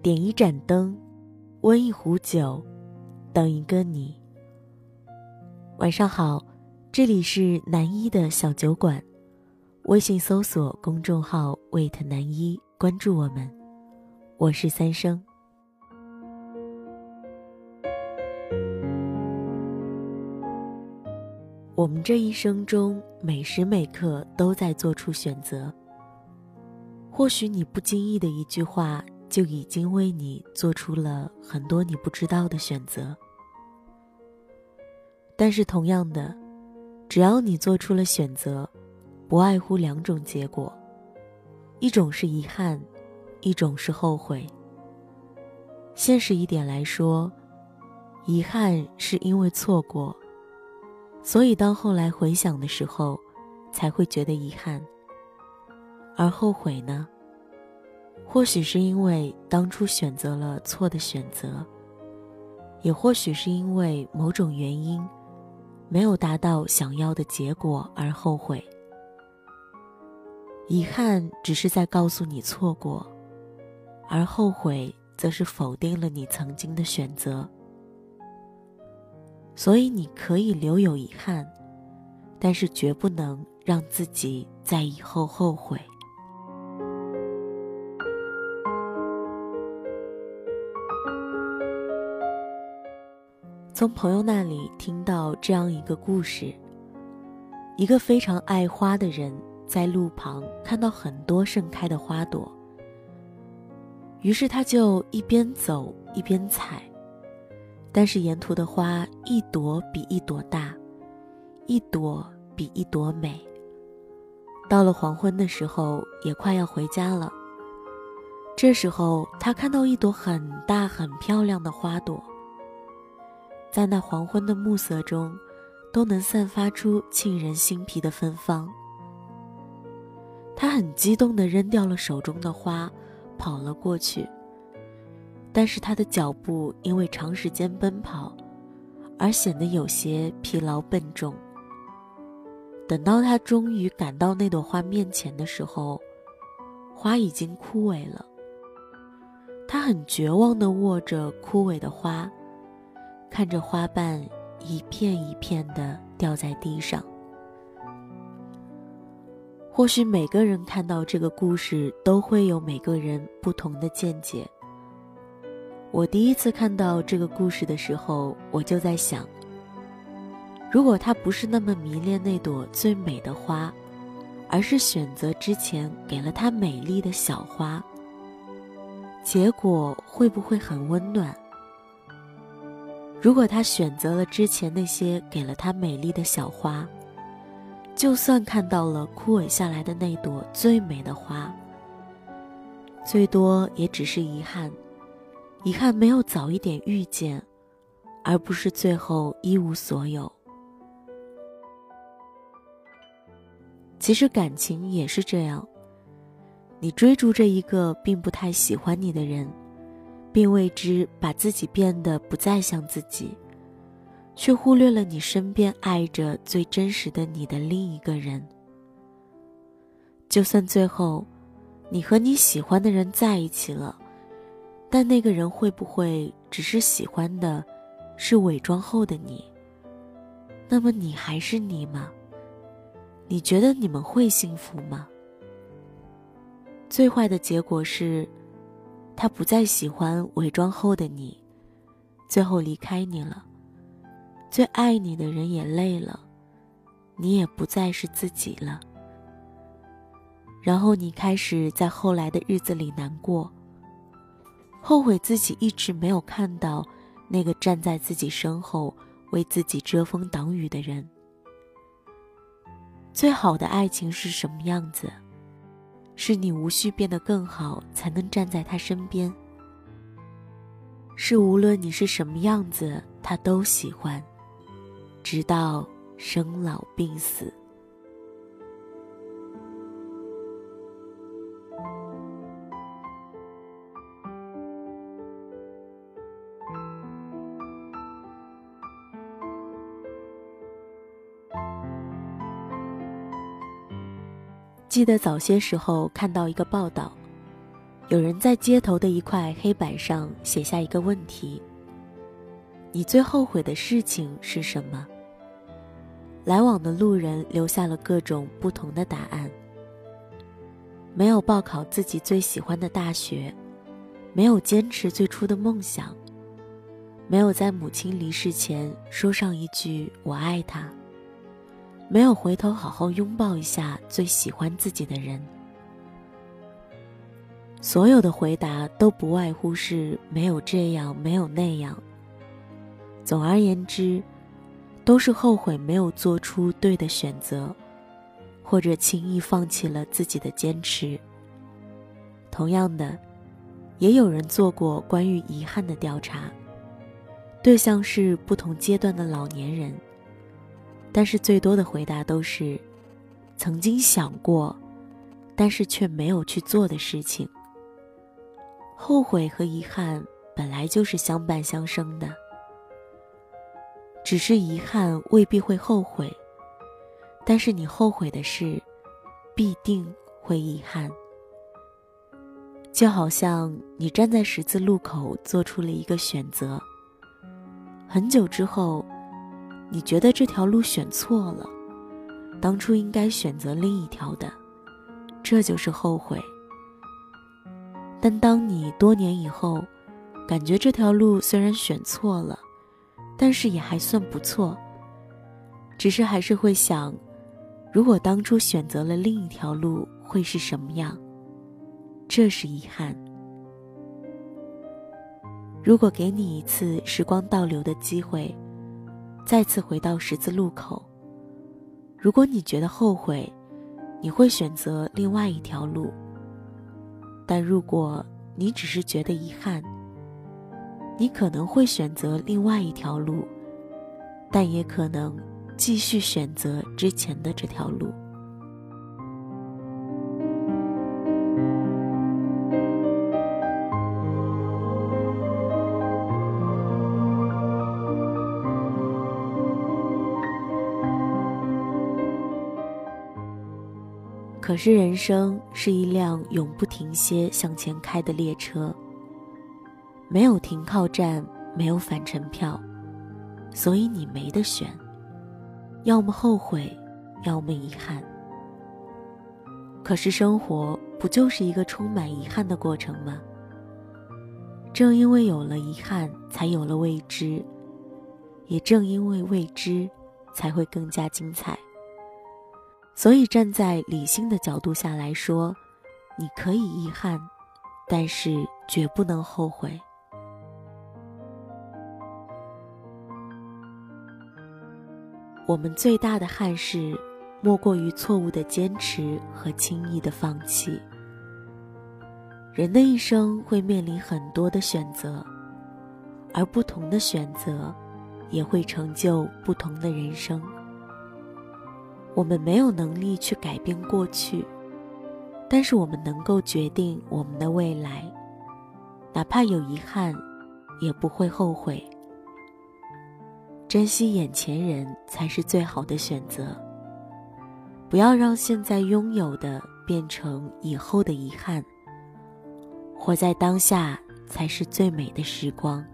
点一盏灯，温一壶酒，等一个你。晚上好，这里是南一的小酒馆，微信搜索公众号 “wait 南一”，关注我们。我是三生。我们这一生中，每时每刻都在做出选择。或许你不经意的一句话，就已经为你做出了很多你不知道的选择。但是同样的，只要你做出了选择，不外乎两种结果：一种是遗憾，一种是后悔。现实一点来说，遗憾是因为错过。所以，到后来回想的时候，才会觉得遗憾。而后悔呢？或许是因为当初选择了错的选择，也或许是因为某种原因，没有达到想要的结果而后悔。遗憾只是在告诉你错过，而后悔则是否定了你曾经的选择。所以你可以留有遗憾，但是绝不能让自己在以后后悔。从朋友那里听到这样一个故事：一个非常爱花的人，在路旁看到很多盛开的花朵，于是他就一边走一边采。但是沿途的花一朵比一朵大，一朵比一朵美。到了黄昏的时候，也快要回家了。这时候，他看到一朵很大很漂亮的花朵，在那黄昏的暮色中，都能散发出沁人心脾的芬芳。他很激动地扔掉了手中的花，跑了过去。但是他的脚步因为长时间奔跑，而显得有些疲劳笨重。等到他终于赶到那朵花面前的时候，花已经枯萎了。他很绝望地握着枯萎的花，看着花瓣一片一片的掉在地上。或许每个人看到这个故事，都会有每个人不同的见解。我第一次看到这个故事的时候，我就在想：如果他不是那么迷恋那朵最美的花，而是选择之前给了他美丽的小花，结果会不会很温暖？如果他选择了之前那些给了他美丽的小花，就算看到了枯萎下来的那朵最美的花，最多也只是遗憾。遗憾没有早一点遇见，而不是最后一无所有。其实感情也是这样，你追逐着一个并不太喜欢你的人，并为之把自己变得不再像自己，却忽略了你身边爱着最真实的你的另一个人。就算最后，你和你喜欢的人在一起了。但那个人会不会只是喜欢的，是伪装后的你？那么你还是你吗？你觉得你们会幸福吗？最坏的结果是，他不再喜欢伪装后的你，最后离开你了。最爱你的人也累了，你也不再是自己了。然后你开始在后来的日子里难过。后悔自己一直没有看到那个站在自己身后为自己遮风挡雨的人。最好的爱情是什么样子？是你无需变得更好才能站在他身边。是无论你是什么样子，他都喜欢，直到生老病死。记得早些时候看到一个报道，有人在街头的一块黑板上写下一个问题：“你最后悔的事情是什么？”来往的路人留下了各种不同的答案。没有报考自己最喜欢的大学，没有坚持最初的梦想，没有在母亲离世前说上一句“我爱她”，没有回头好好拥抱一下最喜欢自己的人。所有的回答都不外乎是没有这样，没有那样。总而言之，都是后悔没有做出对的选择，或者轻易放弃了自己的坚持。同样的，也有人做过关于遗憾的调查，对象是不同阶段的老年人，但是最多的回答都是曾经想过，但是却没有去做的事情。后悔和遗憾本来就是相伴相生的，只是遗憾未必会后悔，但是你后悔的事，必定会遗憾。就好像你站在十字路口做出了一个选择，很久之后，你觉得这条路选错了，当初应该选择另一条的，这就是后悔。但当你多年以后，感觉这条路虽然选错了，但是也还算不错。只是还是会想，如果当初选择了另一条路，会是什么样？这是遗憾。如果给你一次时光倒流的机会，再次回到十字路口，如果你觉得后悔，你会选择另外一条路。但如果你只是觉得遗憾，你可能会选择另外一条路，但也可能继续选择之前的这条路。可是人生是一辆永不停歇向前开的列车，没有停靠站，没有返程票，所以你没得选，要么后悔，要么遗憾。可是生活不就是一个充满遗憾的过程吗？正因为有了遗憾，才有了未知，也正因为未知，才会更加精彩。所以，站在理性的角度下来说，你可以遗憾，但是绝不能后悔。我们最大的憾事，莫过于错误的坚持和轻易的放弃。人的一生会面临很多的选择，而不同的选择，也会成就不同的人生。我们没有能力去改变过去，但是我们能够决定我们的未来，哪怕有遗憾，也不会后悔。珍惜眼前人才是最好的选择，不要让现在拥有的变成以后的遗憾。活在当下才是最美的时光，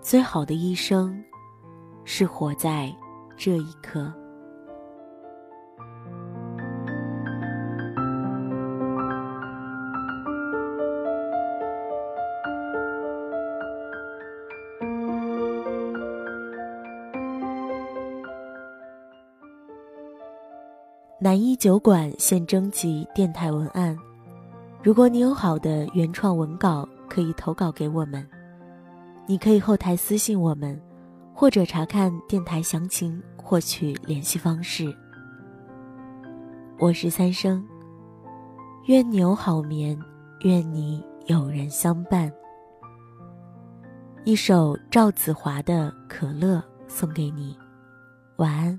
最好的一生，是活在这一刻。南一酒馆现征集电台文案，如果你有好的原创文稿，可以投稿给我们。你可以后台私信我们，或者查看电台详情获取联系方式。我是三生，愿你有好眠，愿你有人相伴。一首赵子华的《可乐》送给你，晚安。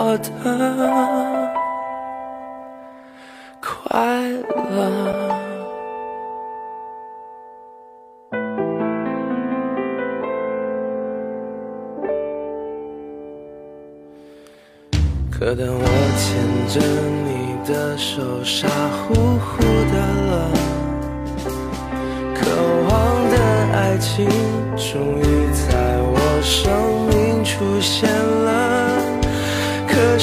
我的快乐。可当我牵着你的手，傻乎乎的了，渴望的爱情终于在我生命出现了。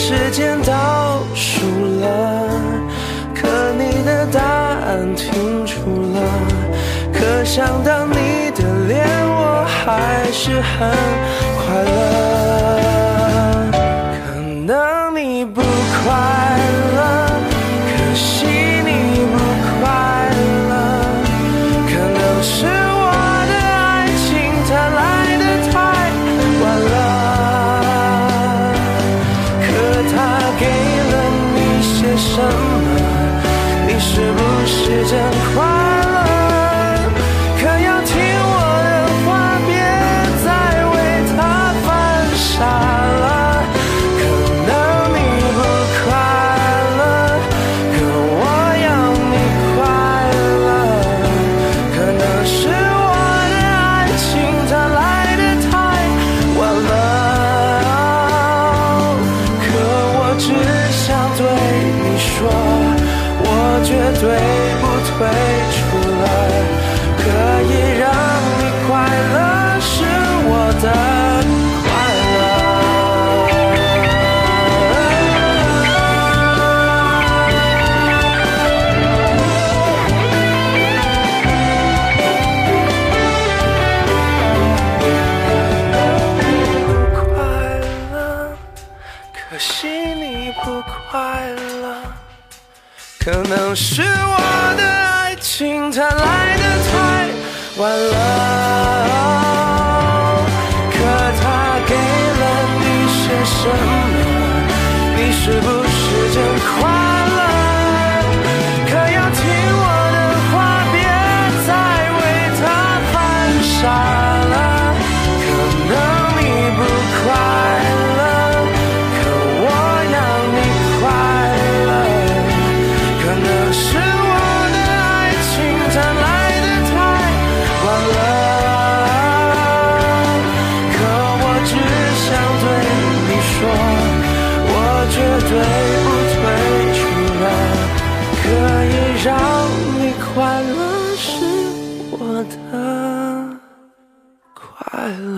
时间倒数了，可你的答案停住了，可想到你的脸，我还是很快乐。是我的爱情它来的太晚了，可它给了你些什么？你是不是真快 Oh.